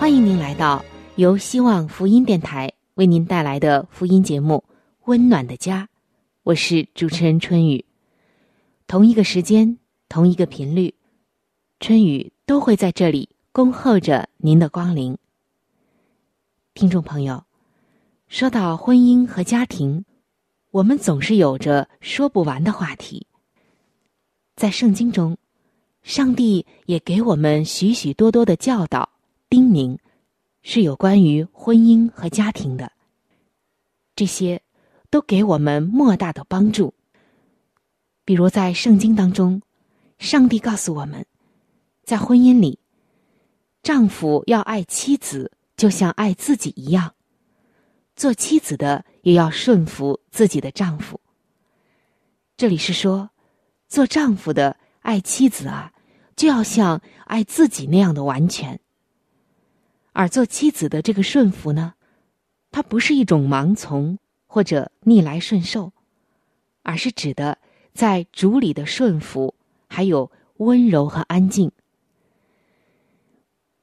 欢迎您来到由希望福音电台为您带来的福音节目《温暖的家》，我是主持人春雨。同一个时间，同一个频率，春雨都会在这里恭候着您的光临。听众朋友，说到婚姻和家庭，我们总是有着说不完的话题。在圣经中，上帝也给我们许许多多的教导。叮咛是有关于婚姻和家庭的，这些都给我们莫大的帮助。比如在圣经当中，上帝告诉我们，在婚姻里，丈夫要爱妻子，就像爱自己一样；做妻子的也要顺服自己的丈夫。这里是说，做丈夫的爱妻子啊，就要像爱自己那样的完全。而做妻子的这个顺服呢，它不是一种盲从或者逆来顺受，而是指的在主里的顺服，还有温柔和安静。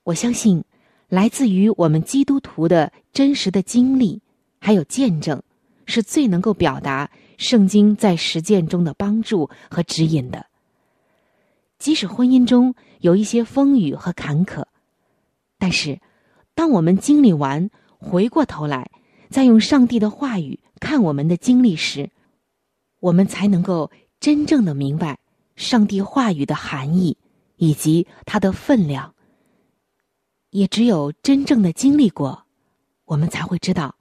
我相信，来自于我们基督徒的真实的经历，还有见证，是最能够表达圣经在实践中的帮助和指引的。即使婚姻中有一些风雨和坎坷，但是。当我们经历完，回过头来，再用上帝的话语看我们的经历时，我们才能够真正的明白上帝话语的含义以及它的分量。也只有真正的经历过，我们才会知道，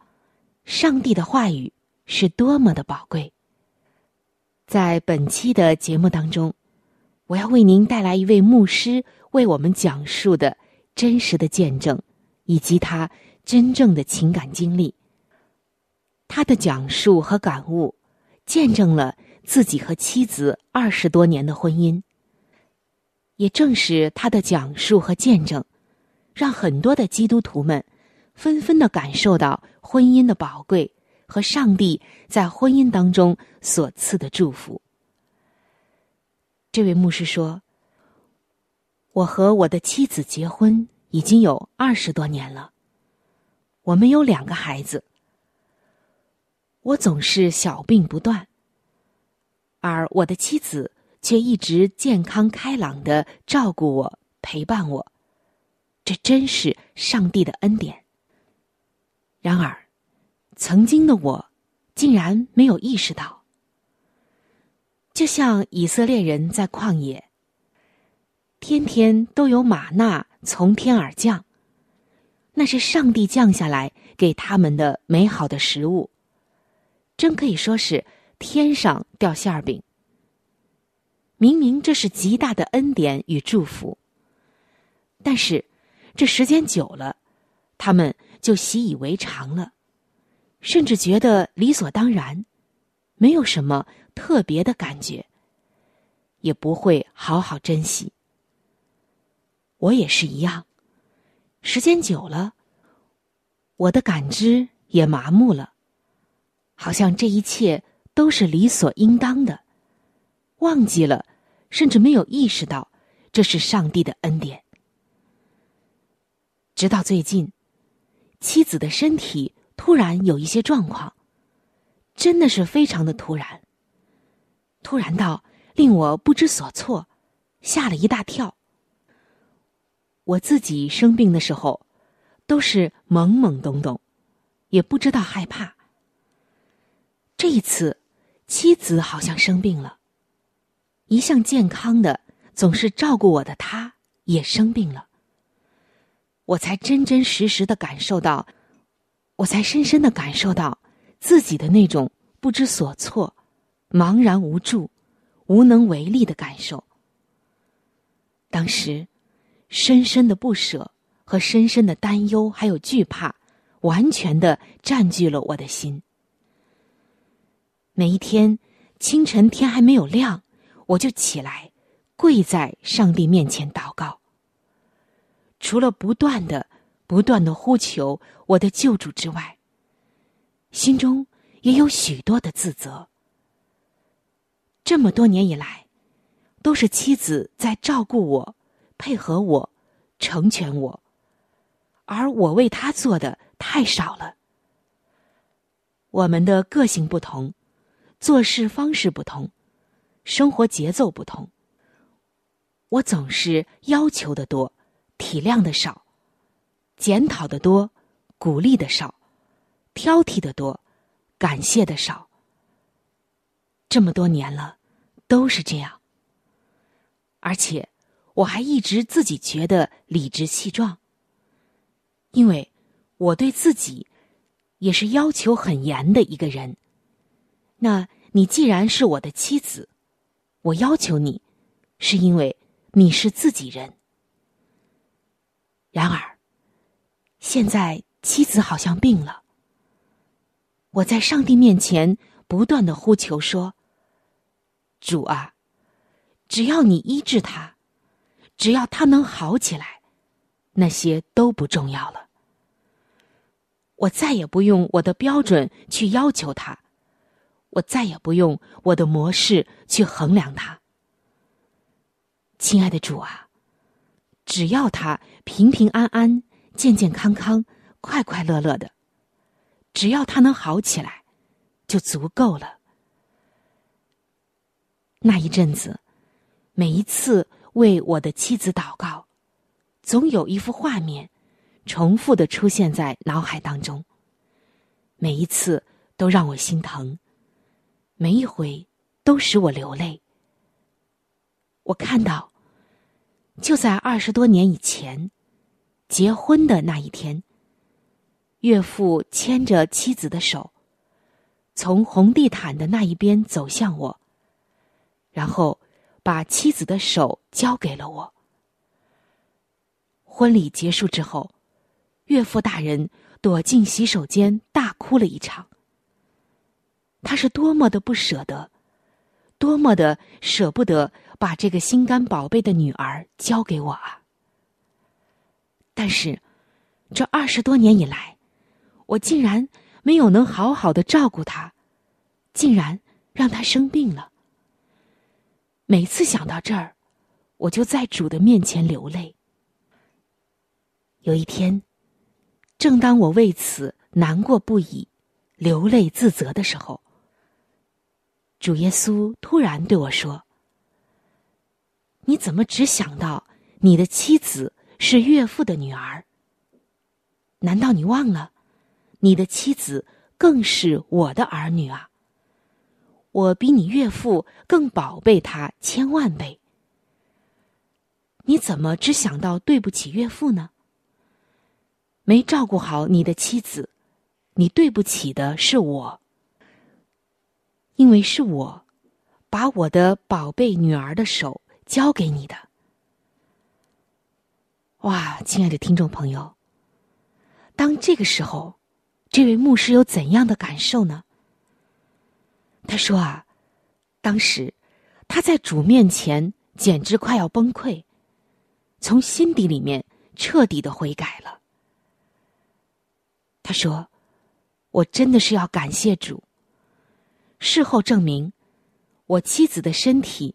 上帝的话语是多么的宝贵。在本期的节目当中，我要为您带来一位牧师为我们讲述的真实的见证。以及他真正的情感经历，他的讲述和感悟，见证了自己和妻子二十多年的婚姻。也正是他的讲述和见证，让很多的基督徒们纷纷的感受到婚姻的宝贵和上帝在婚姻当中所赐的祝福。这位牧师说：“我和我的妻子结婚。”已经有二十多年了。我们有两个孩子，我总是小病不断，而我的妻子却一直健康开朗的照顾我、陪伴我，这真是上帝的恩典。然而，曾经的我竟然没有意识到，就像以色列人在旷野，天天都有玛纳。从天而降，那是上帝降下来给他们的美好的食物，真可以说是天上掉馅儿饼。明明这是极大的恩典与祝福，但是这时间久了，他们就习以为常了，甚至觉得理所当然，没有什么特别的感觉，也不会好好珍惜。我也是一样，时间久了，我的感知也麻木了，好像这一切都是理所应当的，忘记了，甚至没有意识到这是上帝的恩典。直到最近，妻子的身体突然有一些状况，真的是非常的突然，突然到令我不知所措，吓了一大跳。我自己生病的时候。都是懵懵懂懂，也不知道害怕。这一次，妻子好像生病了，一向健康的、总是照顾我的她也生病了。我才真真实实的感受到，我才深深的感受到自己的那种不知所措、茫然无助、无能为力的感受。当时，深深的不舍。和深深的担忧，还有惧怕，完全的占据了我的心。每一天清晨天还没有亮，我就起来，跪在上帝面前祷告。除了不断的、不断的呼求我的救主之外，心中也有许多的自责。这么多年以来，都是妻子在照顾我、配合我、成全我。而我为他做的太少了。我们的个性不同，做事方式不同，生活节奏不同。我总是要求的多，体谅的少；检讨的多，鼓励的少；挑剔的多，感谢的少。这么多年了，都是这样。而且，我还一直自己觉得理直气壮。因为我对自己也是要求很严的一个人。那你既然是我的妻子，我要求你，是因为你是自己人。然而，现在妻子好像病了。我在上帝面前不断的呼求说：“主啊，只要你医治他，只要他能好起来，那些都不重要了。”我再也不用我的标准去要求他，我再也不用我的模式去衡量他。亲爱的主啊，只要他平平安安、健健康康、快快乐乐的，只要他能好起来，就足够了。那一阵子，每一次为我的妻子祷告，总有一幅画面。重复的出现在脑海当中，每一次都让我心疼，每一回都使我流泪。我看到，就在二十多年以前，结婚的那一天，岳父牵着妻子的手，从红地毯的那一边走向我，然后把妻子的手交给了我。婚礼结束之后。岳父大人躲进洗手间，大哭了一场。他是多么的不舍得，多么的舍不得把这个心肝宝贝的女儿交给我啊！但是，这二十多年以来，我竟然没有能好好的照顾她，竟然让她生病了。每次想到这儿，我就在主的面前流泪。有一天。正当我为此难过不已、流泪自责的时候，主耶稣突然对我说：“你怎么只想到你的妻子是岳父的女儿？难道你忘了，你的妻子更是我的儿女啊？我比你岳父更宝贝他千万倍。你怎么只想到对不起岳父呢？”没照顾好你的妻子，你对不起的是我，因为是我把我的宝贝女儿的手交给你的。哇，亲爱的听众朋友，当这个时候，这位牧师有怎样的感受呢？他说啊，当时他在主面前简直快要崩溃，从心底里面彻底的悔改了。他说：“我真的是要感谢主。事后证明，我妻子的身体，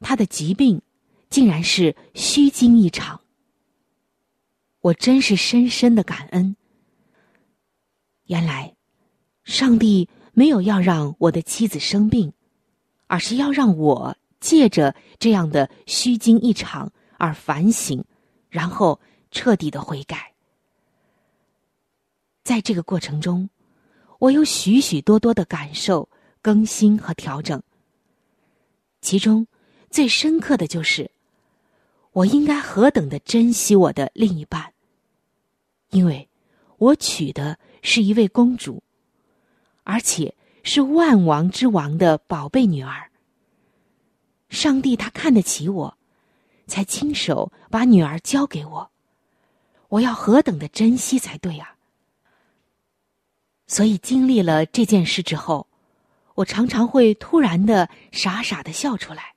她的疾病，竟然是虚惊一场。我真是深深的感恩。原来，上帝没有要让我的妻子生病，而是要让我借着这样的虚惊一场而反省，然后彻底的悔改。”在这个过程中，我有许许多多的感受、更新和调整。其中最深刻的就是，我应该何等的珍惜我的另一半，因为我娶的是一位公主，而且是万王之王的宝贝女儿。上帝他看得起我，才亲手把女儿交给我，我要何等的珍惜才对啊！所以经历了这件事之后，我常常会突然的傻傻的笑出来，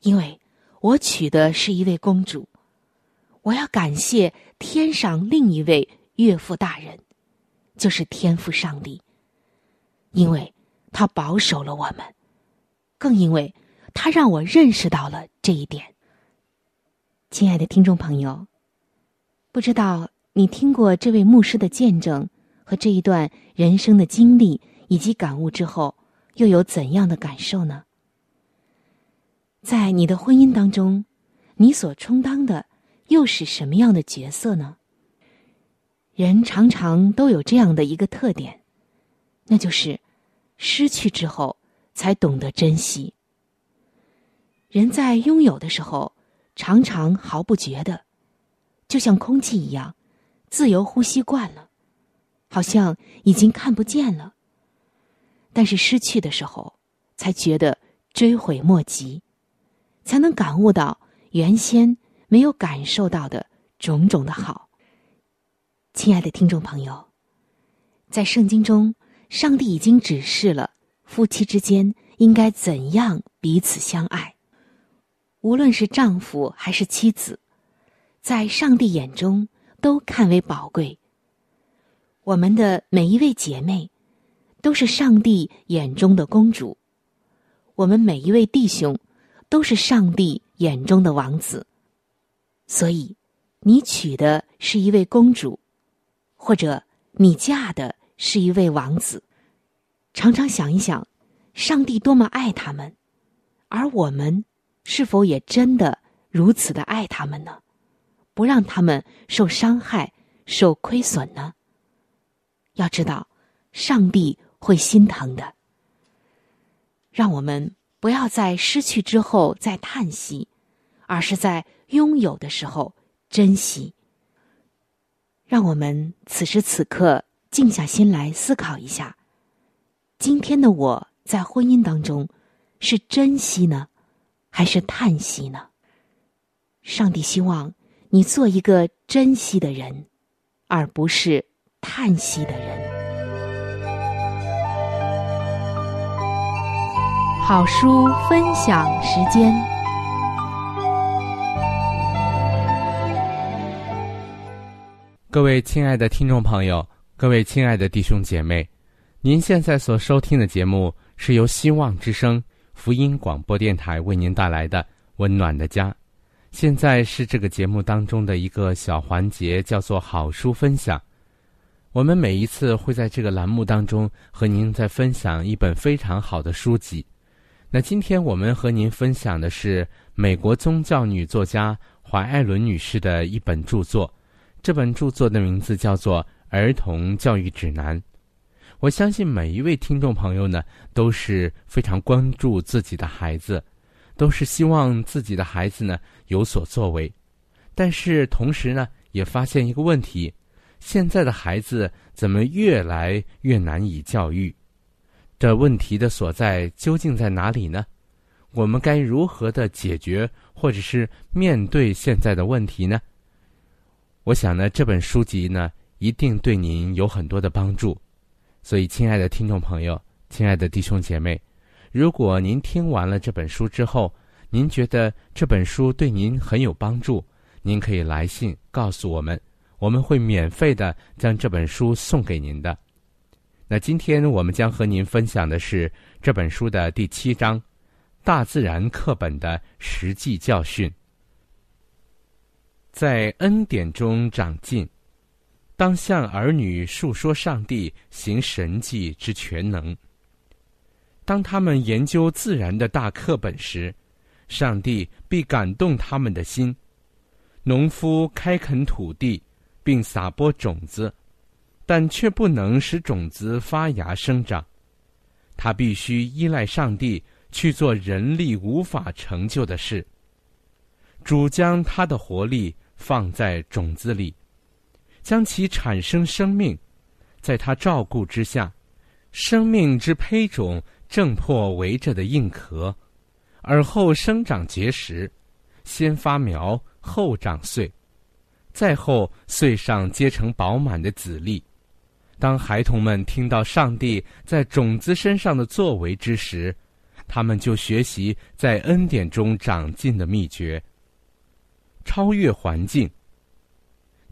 因为我娶的是一位公主，我要感谢天上另一位岳父大人，就是天父上帝，因为他保守了我们，更因为他让我认识到了这一点。亲爱的听众朋友，不知道你听过这位牧师的见证？和这一段人生的经历以及感悟之后，又有怎样的感受呢？在你的婚姻当中，你所充当的又是什么样的角色呢？人常常都有这样的一个特点，那就是失去之后才懂得珍惜。人在拥有的时候，常常毫不觉得，就像空气一样，自由呼吸惯了。好像已经看不见了，但是失去的时候，才觉得追悔莫及，才能感悟到原先没有感受到的种种的好。亲爱的听众朋友，在圣经中，上帝已经指示了夫妻之间应该怎样彼此相爱，无论是丈夫还是妻子，在上帝眼中都看为宝贵。我们的每一位姐妹，都是上帝眼中的公主；我们每一位弟兄，都是上帝眼中的王子。所以，你娶的是一位公主，或者你嫁的是一位王子。常常想一想，上帝多么爱他们，而我们是否也真的如此的爱他们呢？不让他们受伤害、受亏损呢？要知道，上帝会心疼的。让我们不要在失去之后再叹息，而是在拥有的时候珍惜。让我们此时此刻静下心来思考一下：今天的我在婚姻当中是珍惜呢，还是叹息呢？上帝希望你做一个珍惜的人，而不是。叹息的人，好书分享时间。各位亲爱的听众朋友，各位亲爱的弟兄姐妹，您现在所收听的节目是由希望之声福音广播电台为您带来的《温暖的家》。现在是这个节目当中的一个小环节，叫做“好书分享”。我们每一次会在这个栏目当中和您在分享一本非常好的书籍。那今天我们和您分享的是美国宗教女作家怀艾伦女士的一本著作。这本著作的名字叫做《儿童教育指南》。我相信每一位听众朋友呢都是非常关注自己的孩子，都是希望自己的孩子呢有所作为，但是同时呢也发现一个问题。现在的孩子怎么越来越难以教育？这问题的所在究竟在哪里呢？我们该如何的解决，或者是面对现在的问题呢？我想呢，这本书籍呢，一定对您有很多的帮助。所以，亲爱的听众朋友，亲爱的弟兄姐妹，如果您听完了这本书之后，您觉得这本书对您很有帮助，您可以来信告诉我们。我们会免费的将这本书送给您的。那今天我们将和您分享的是这本书的第七章《大自然课本的实际教训》。在恩典中长进，当向儿女述说上帝行神迹之全能。当他们研究自然的大课本时，上帝必感动他们的心。农夫开垦土地，并撒播种子。但却不能使种子发芽生长，他必须依赖上帝去做人力无法成就的事。主将他的活力放在种子里，将其产生生命，在他照顾之下，生命之胚种正破围着的硬壳，而后生长结实，先发苗，后长穗，再后穗上结成饱满的籽粒。当孩童们听到上帝在种子身上的作为之时，他们就学习在恩典中长进的秘诀。超越环境。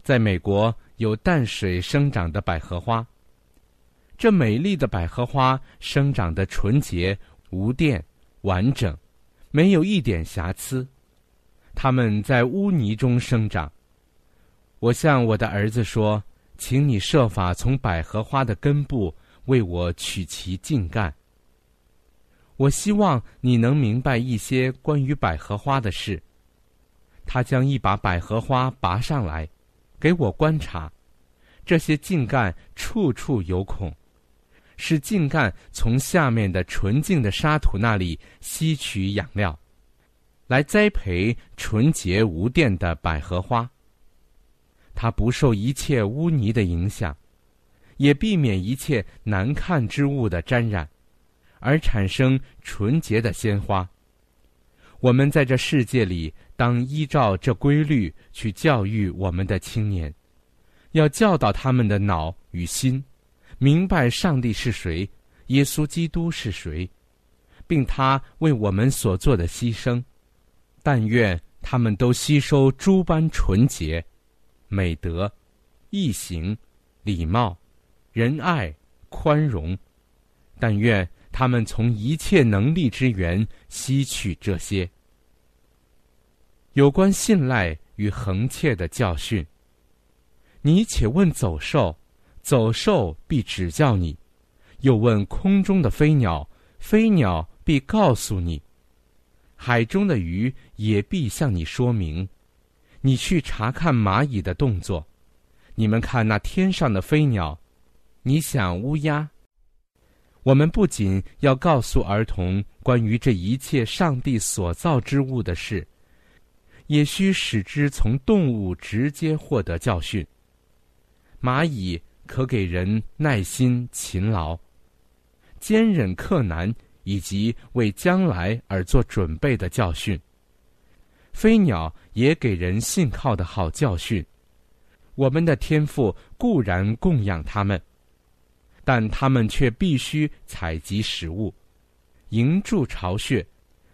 在美国有淡水生长的百合花，这美丽的百合花生长的纯洁、无电、完整，没有一点瑕疵。它们在污泥中生长。我向我的儿子说。请你设法从百合花的根部为我取其茎干。我希望你能明白一些关于百合花的事。他将一把百合花拔上来，给我观察。这些茎干处处有孔，是茎干从下面的纯净的沙土那里吸取养料，来栽培纯洁无电的百合花。它不受一切污泥的影响，也避免一切难看之物的沾染，而产生纯洁的鲜花。我们在这世界里，当依照这规律去教育我们的青年，要教导他们的脑与心，明白上帝是谁，耶稣基督是谁，并他为我们所做的牺牲。但愿他们都吸收诸般纯洁。美德、义行、礼貌、仁爱、宽容，但愿他们从一切能力之源吸取这些。有关信赖与恒切的教训，你且问走兽，走兽必指教你；又问空中的飞鸟，飞鸟必告诉你；海中的鱼也必向你说明。你去查看蚂蚁的动作，你们看那天上的飞鸟，你想乌鸦。我们不仅要告诉儿童关于这一切上帝所造之物的事，也需使之从动物直接获得教训。蚂蚁可给人耐心、勤劳、坚忍克难，以及为将来而做准备的教训。飞鸟也给人信靠的好教训。我们的天赋固然供养他们，但他们却必须采集食物，营筑巢穴，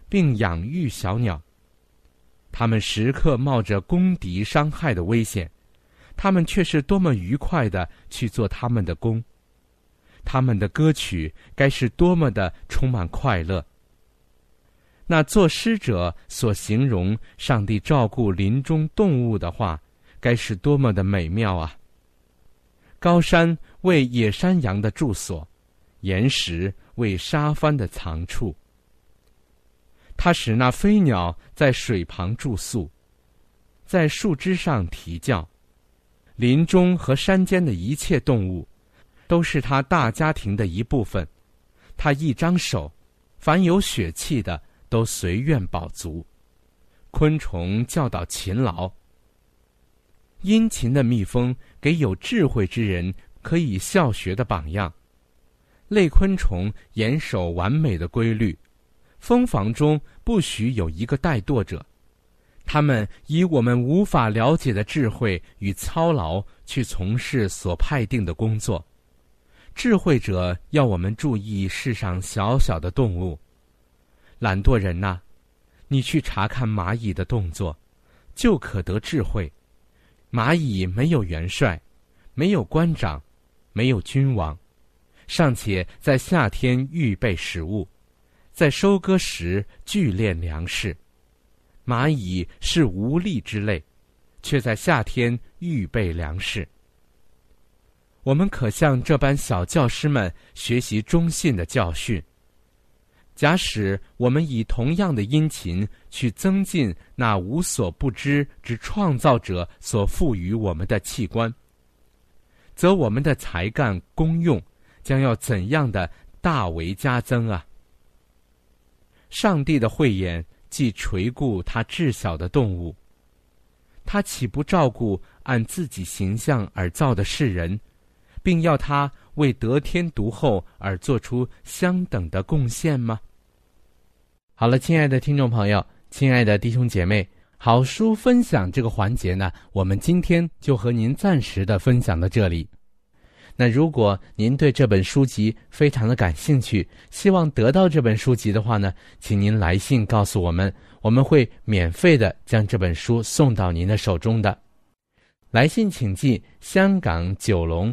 并养育小鸟。他们时刻冒着攻敌伤害的危险，他们却是多么愉快的去做他们的工。他们的歌曲该是多么的充满快乐。那作诗者所形容上帝照顾林中动物的话，该是多么的美妙啊！高山为野山羊的住所，岩石为沙帆的藏处。它使那飞鸟在水旁住宿，在树枝上啼叫。林中和山间的一切动物，都是他大家庭的一部分。他一张手，凡有血气的。都随愿饱足，昆虫教导勤劳。殷勤的蜜蜂给有智慧之人可以效学的榜样。类昆虫严守完美的规律，蜂房中不许有一个怠惰者。他们以我们无法了解的智慧与操劳去从事所派定的工作。智慧者要我们注意世上小小的动物。懒惰人呐，你去查看蚂蚁的动作，就可得智慧；蚂蚁没有元帅，没有官长，没有君王，尚且在夏天预备食物，在收割时聚炼粮食。蚂蚁是无力之类，却在夏天预备粮食。我们可向这般小教师们学习忠信的教训。假使我们以同样的殷勤去增进那无所不知之创造者所赋予我们的器官，则我们的才干功用将要怎样的大为加增啊！上帝的慧眼既垂顾他至小的动物，他岂不照顾按自己形象而造的世人，并要他？为得天独厚而做出相等的贡献吗？好了，亲爱的听众朋友，亲爱的弟兄姐妹，好书分享这个环节呢，我们今天就和您暂时的分享到这里。那如果您对这本书籍非常的感兴趣，希望得到这本书籍的话呢，请您来信告诉我们，我们会免费的将这本书送到您的手中的。来信请寄香港九龙。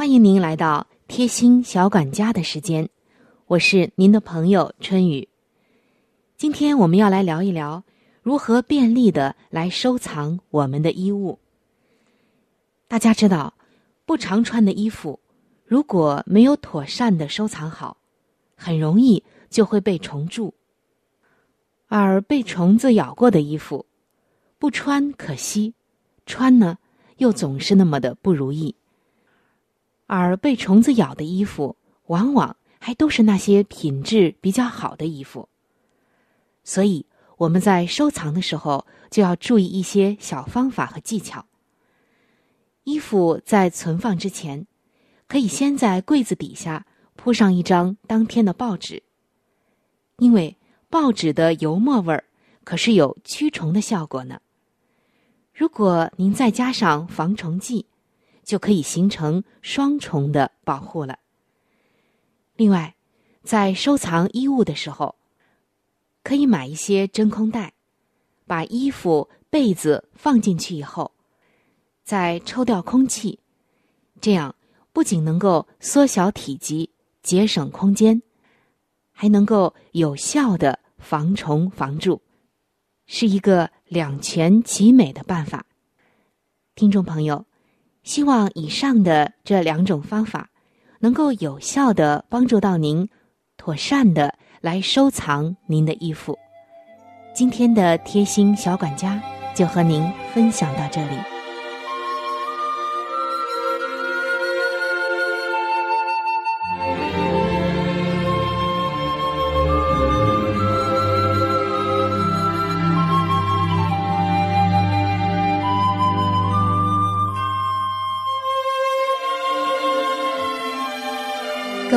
欢迎您来到贴心小管家的时间，我是您的朋友春雨。今天我们要来聊一聊如何便利的来收藏我们的衣物。大家知道，不常穿的衣服如果没有妥善的收藏好，很容易就会被虫蛀；而被虫子咬过的衣服，不穿可惜，穿呢又总是那么的不如意。而被虫子咬的衣服，往往还都是那些品质比较好的衣服。所以我们在收藏的时候就要注意一些小方法和技巧。衣服在存放之前，可以先在柜子底下铺上一张当天的报纸，因为报纸的油墨味儿可是有驱虫的效果呢。如果您再加上防虫剂。就可以形成双重的保护了。另外，在收藏衣物的时候，可以买一些真空袋，把衣服、被子放进去以后，再抽掉空气，这样不仅能够缩小体积、节省空间，还能够有效的防虫防蛀，是一个两全其美的办法。听众朋友。希望以上的这两种方法，能够有效的帮助到您，妥善的来收藏您的衣服。今天的贴心小管家就和您分享到这里。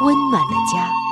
温暖的家。